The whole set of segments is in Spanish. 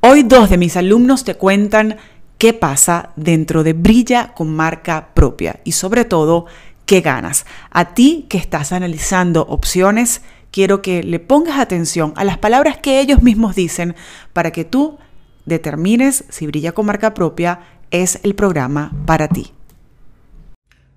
Hoy dos de mis alumnos te cuentan qué pasa dentro de Brilla con marca propia y sobre todo qué ganas. A ti que estás analizando opciones, quiero que le pongas atención a las palabras que ellos mismos dicen para que tú determines si Brilla con marca propia es el programa para ti.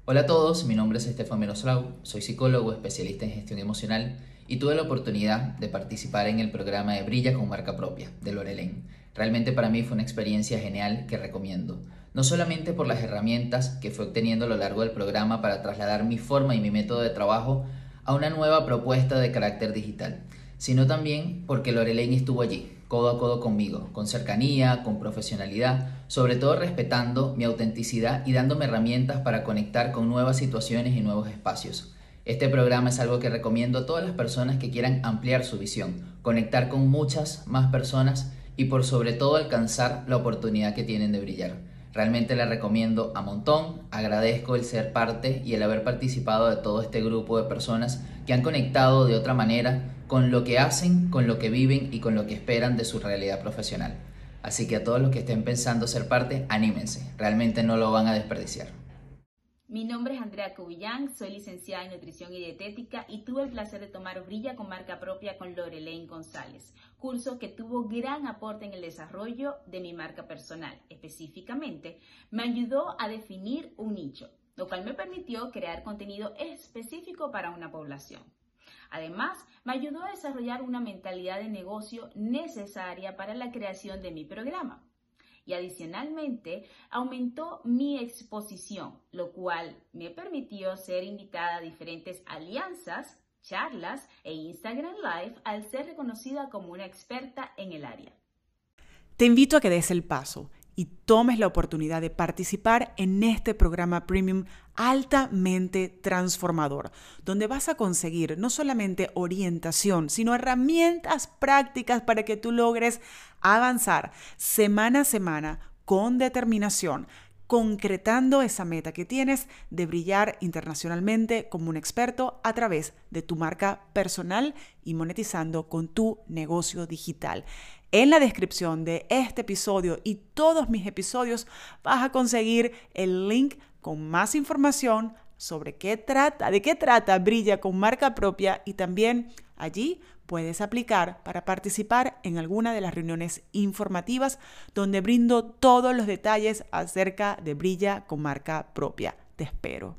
Hola a todos, mi nombre es Estefan Menoslau, soy psicólogo especialista en gestión emocional y tuve la oportunidad de participar en el programa de Brilla con marca propia de Lorelén. Realmente para mí fue una experiencia genial que recomiendo, no solamente por las herramientas que fue obteniendo a lo largo del programa para trasladar mi forma y mi método de trabajo a una nueva propuesta de carácter digital, sino también porque Lorelén estuvo allí, codo a codo conmigo, con cercanía, con profesionalidad, sobre todo respetando mi autenticidad y dándome herramientas para conectar con nuevas situaciones y nuevos espacios. Este programa es algo que recomiendo a todas las personas que quieran ampliar su visión, conectar con muchas más personas y por sobre todo alcanzar la oportunidad que tienen de brillar. Realmente la recomiendo a montón, agradezco el ser parte y el haber participado de todo este grupo de personas que han conectado de otra manera con lo que hacen, con lo que viven y con lo que esperan de su realidad profesional. Así que a todos los que estén pensando ser parte, anímense, realmente no lo van a desperdiciar. Mi nombre es Andrea Cubillán, soy licenciada en Nutrición y Dietética y tuve el placer de tomar Brilla con marca propia con Lorelaine González, curso que tuvo gran aporte en el desarrollo de mi marca personal. Específicamente, me ayudó a definir un nicho, lo cual me permitió crear contenido específico para una población. Además, me ayudó a desarrollar una mentalidad de negocio necesaria para la creación de mi programa y adicionalmente aumentó mi exposición, lo cual me permitió ser invitada a diferentes alianzas, charlas e Instagram Live al ser reconocida como una experta en el área. Te invito a que des el paso y tomes la oportunidad de participar en este programa premium altamente transformador, donde vas a conseguir no solamente orientación, sino herramientas prácticas para que tú logres avanzar semana a semana con determinación, concretando esa meta que tienes de brillar internacionalmente como un experto a través de tu marca personal y monetizando con tu negocio digital. En la descripción de este episodio y todos mis episodios vas a conseguir el link con más información sobre qué trata, de qué trata Brilla con marca propia y también allí puedes aplicar para participar en alguna de las reuniones informativas donde brindo todos los detalles acerca de Brilla con marca propia. Te espero.